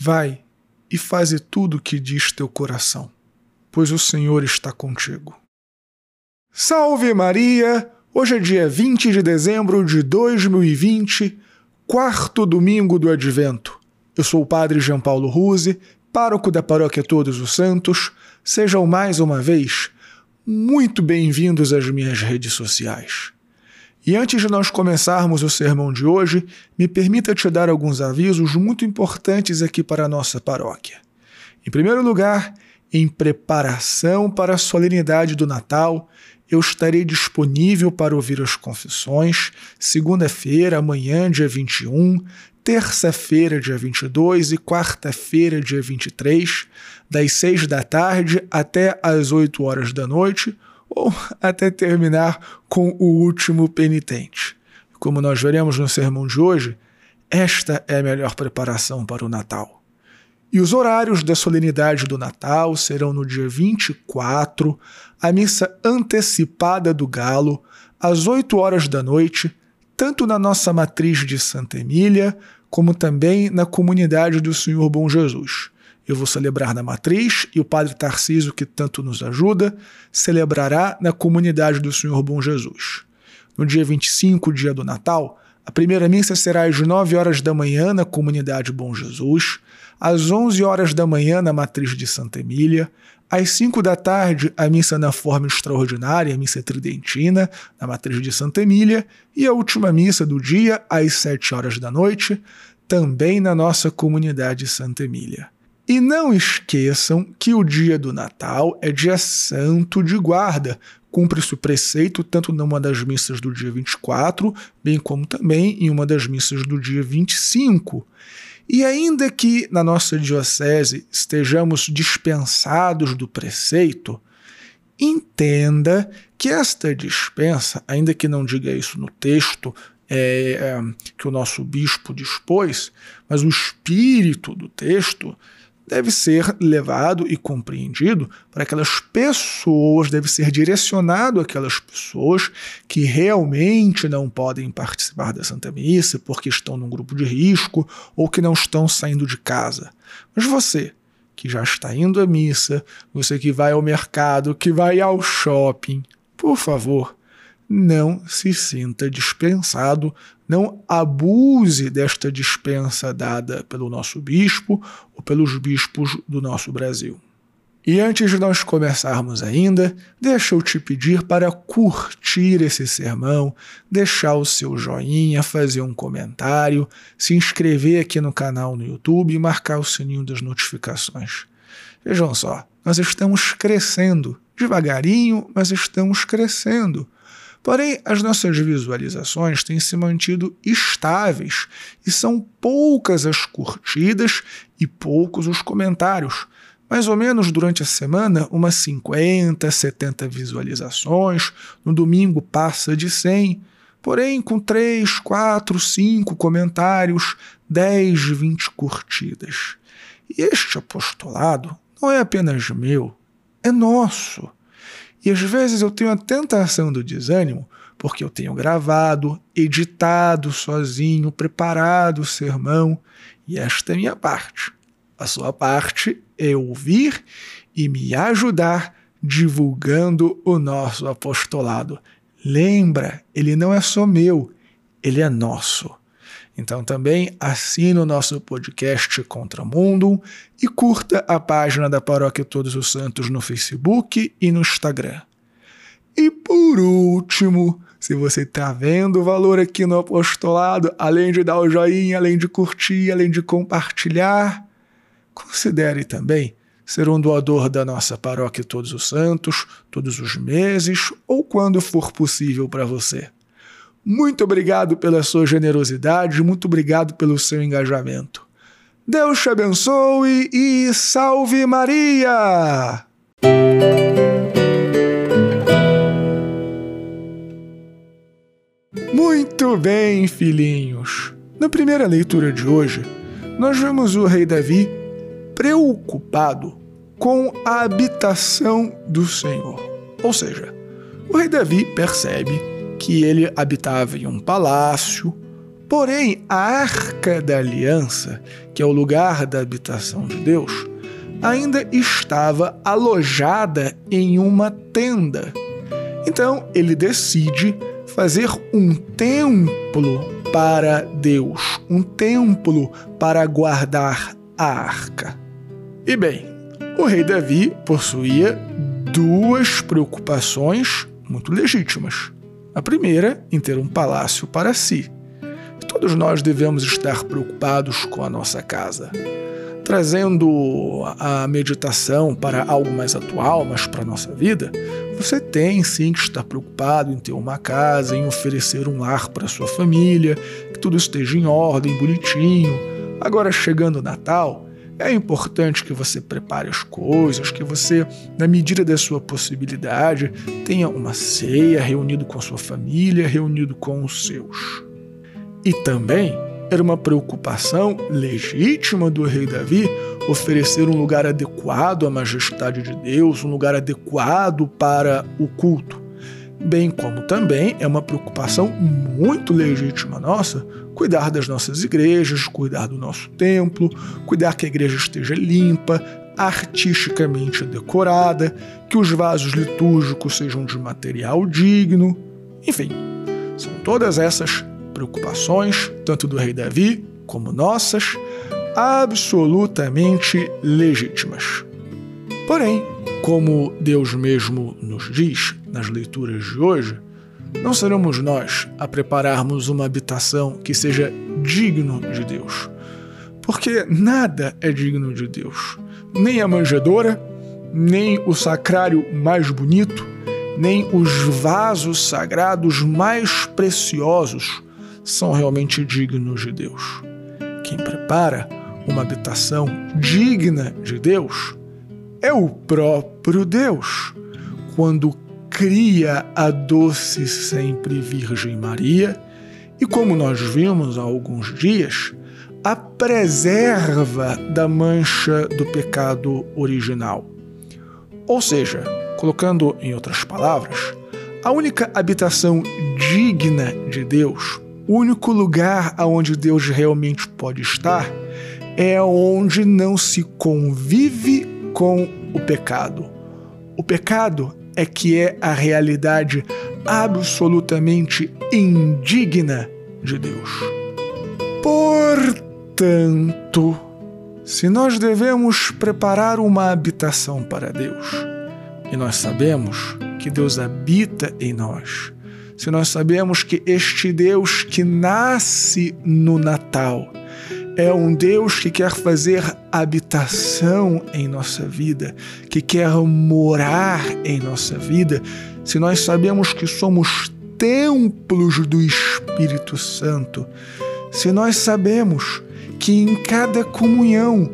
Vai e faze tudo o que diz teu coração, pois o Senhor está contigo. Salve Maria! Hoje é dia 20 de dezembro de 2020, quarto domingo do Advento. Eu sou o Padre João Paulo Ruse, pároco da Paróquia Todos os Santos. Sejam mais uma vez muito bem-vindos às minhas redes sociais. E antes de nós começarmos o sermão de hoje, me permita te dar alguns avisos muito importantes aqui para a nossa paróquia. Em primeiro lugar, em preparação para a solenidade do Natal, eu estarei disponível para ouvir as confissões segunda-feira, amanhã, dia 21, terça-feira, dia 22 e quarta-feira, dia 23, das 6 da tarde até as 8 horas da noite ou até terminar com o último penitente. Como nós veremos no sermão de hoje, esta é a melhor preparação para o Natal. E os horários da solenidade do Natal serão no dia 24, a missa antecipada do Galo, às 8 horas da noite, tanto na nossa matriz de Santa Emília, como também na comunidade do Senhor Bom Jesus. Eu vou celebrar na matriz e o Padre Tarcísio, que tanto nos ajuda, celebrará na comunidade do Senhor Bom Jesus. No dia 25, dia do Natal, a primeira missa será às 9 horas da manhã na comunidade Bom Jesus, às 11 horas da manhã na matriz de Santa Emília, às 5 da tarde a missa na forma extraordinária, a missa tridentina, na matriz de Santa Emília, e a última missa do dia às 7 horas da noite, também na nossa comunidade Santa Emília. E não esqueçam que o dia do Natal é dia santo de guarda. Cumpre-se o preceito tanto numa das missas do dia 24, bem como também em uma das missas do dia 25. E ainda que na nossa diocese estejamos dispensados do preceito, entenda que esta dispensa, ainda que não diga isso no texto é, é, que o nosso bispo dispôs, mas o espírito do texto deve ser levado e compreendido para aquelas pessoas, deve ser direcionado àquelas pessoas que realmente não podem participar da Santa Missa porque estão num grupo de risco ou que não estão saindo de casa. Mas você, que já está indo à missa, você que vai ao mercado, que vai ao shopping, por favor, não se sinta dispensado, não abuse desta dispensa dada pelo nosso bispo ou pelos bispos do nosso Brasil. E antes de nós começarmos ainda, deixa eu te pedir para curtir esse sermão, deixar o seu joinha, fazer um comentário, se inscrever aqui no canal no YouTube e marcar o sininho das notificações. Vejam só, nós estamos crescendo, devagarinho, mas estamos crescendo. Porém, as nossas visualizações têm se mantido estáveis e são poucas as curtidas e poucos os comentários. Mais ou menos durante a semana, umas 50, 70 visualizações, no domingo passa de 100. Porém, com 3, 4, 5 comentários, 10, 20 curtidas. E este apostolado não é apenas meu, é nosso. E às vezes eu tenho a tentação do desânimo, porque eu tenho gravado, editado sozinho, preparado o sermão, e esta é minha parte. A sua parte é ouvir e me ajudar divulgando o nosso apostolado. Lembra, ele não é só meu, ele é nosso. Então também assine o nosso podcast Contra Mundo e curta a página da Paróquia Todos os Santos no Facebook e no Instagram. E por último, se você está vendo o valor aqui no apostolado, além de dar o joinha, além de curtir, além de compartilhar, considere também ser um doador da nossa Paróquia Todos os Santos, todos os meses ou quando for possível para você. Muito obrigado pela sua generosidade, muito obrigado pelo seu engajamento. Deus te abençoe e salve Maria! Muito bem, filhinhos. Na primeira leitura de hoje, nós vemos o rei Davi preocupado com a habitação do Senhor. Ou seja, o rei Davi percebe que ele habitava em um palácio, Porém, a arca da aliança, que é o lugar da habitação de Deus, ainda estava alojada em uma tenda. Então ele decide fazer um templo para Deus, um templo para guardar a arca. E bem, o rei Davi possuía duas preocupações muito legítimas. A primeira, em ter um palácio para si. Todos nós devemos estar preocupados com a nossa casa. Trazendo a meditação para algo mais atual, mas para a nossa vida, você tem sim que estar preocupado em ter uma casa, em oferecer um lar para sua família, que tudo esteja em ordem, bonitinho. Agora, chegando o Natal, é importante que você prepare as coisas, que você, na medida da sua possibilidade, tenha uma ceia reunido com a sua família, reunido com os seus. E também era uma preocupação legítima do rei Davi oferecer um lugar adequado à majestade de Deus, um lugar adequado para o culto. Bem como também é uma preocupação muito legítima nossa cuidar das nossas igrejas, cuidar do nosso templo, cuidar que a igreja esteja limpa, artisticamente decorada, que os vasos litúrgicos sejam de material digno. Enfim, são todas essas preocupações, tanto do rei Davi como nossas, absolutamente legítimas. Porém, como Deus mesmo nos diz nas leituras de hoje, não seremos nós a prepararmos uma habitação que seja digno de Deus. Porque nada é digno de Deus. Nem a manjedoura, nem o sacrário mais bonito, nem os vasos sagrados mais preciosos são realmente dignos de Deus. Quem prepara uma habitação digna de Deus é o próprio Deus. Quando cria a doce sempre Virgem Maria e, como nós vimos há alguns dias, a preserva da mancha do pecado original. Ou seja, colocando em outras palavras, a única habitação digna de Deus, o único lugar aonde Deus realmente pode estar, é onde não se convive com o pecado. O pecado é que é a realidade absolutamente indigna de Deus. Portanto, se nós devemos preparar uma habitação para Deus, e nós sabemos que Deus habita em nós, se nós sabemos que este Deus que nasce no Natal é um Deus que quer fazer habitação em nossa vida, que quer morar em nossa vida, se nós sabemos que somos templos do Espírito Santo, se nós sabemos que em cada comunhão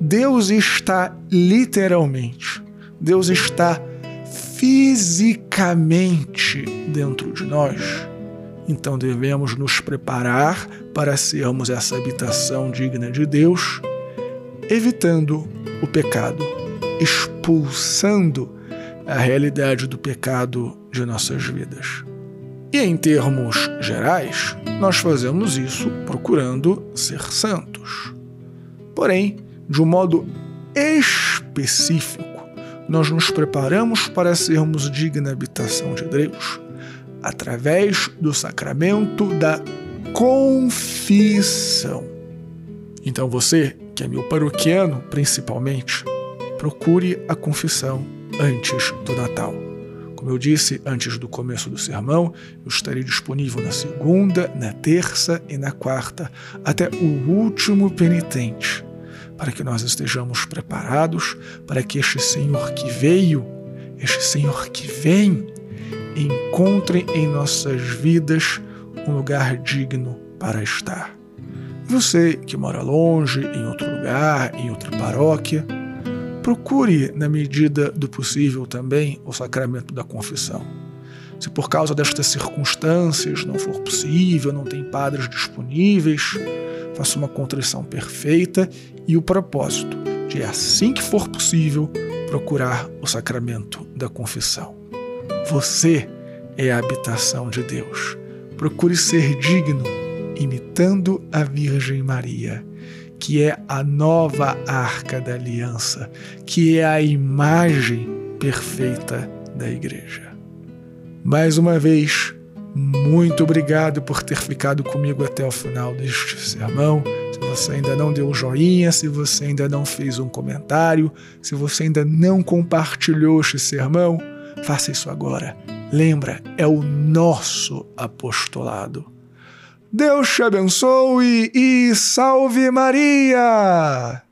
Deus está literalmente, Deus está fisicamente dentro de nós, então devemos nos preparar para sermos essa habitação digna de Deus, evitando o pecado, expulsando a realidade do pecado de nossas vidas. E em termos gerais, nós fazemos isso procurando ser santos. Porém, de um modo específico, nós nos preparamos para sermos digna habitação de Deus através do sacramento da confissão. Então você, que é meu paroquiano principalmente, procure a confissão antes do Natal. Como eu disse antes do começo do sermão, eu estarei disponível na segunda, na terça e na quarta, até o último penitente, para que nós estejamos preparados para que este Senhor que veio, este Senhor que vem, encontre em nossas vidas um lugar digno para estar. Você que mora longe, em outro lugar, em outra paróquia, procure, na medida do possível, também o sacramento da confissão. Se por causa destas circunstâncias não for possível, não tem padres disponíveis, faça uma contrição perfeita e o propósito de, assim que for possível, procurar o sacramento da confissão. Você é a habitação de Deus. Procure ser digno imitando a Virgem Maria, que é a nova arca da aliança, que é a imagem perfeita da igreja. Mais uma vez, muito obrigado por ter ficado comigo até o final deste sermão. Se você ainda não deu um joinha, se você ainda não fez um comentário, se você ainda não compartilhou este sermão, faça isso agora. Lembra, é o nosso apostolado. Deus te abençoe e salve Maria!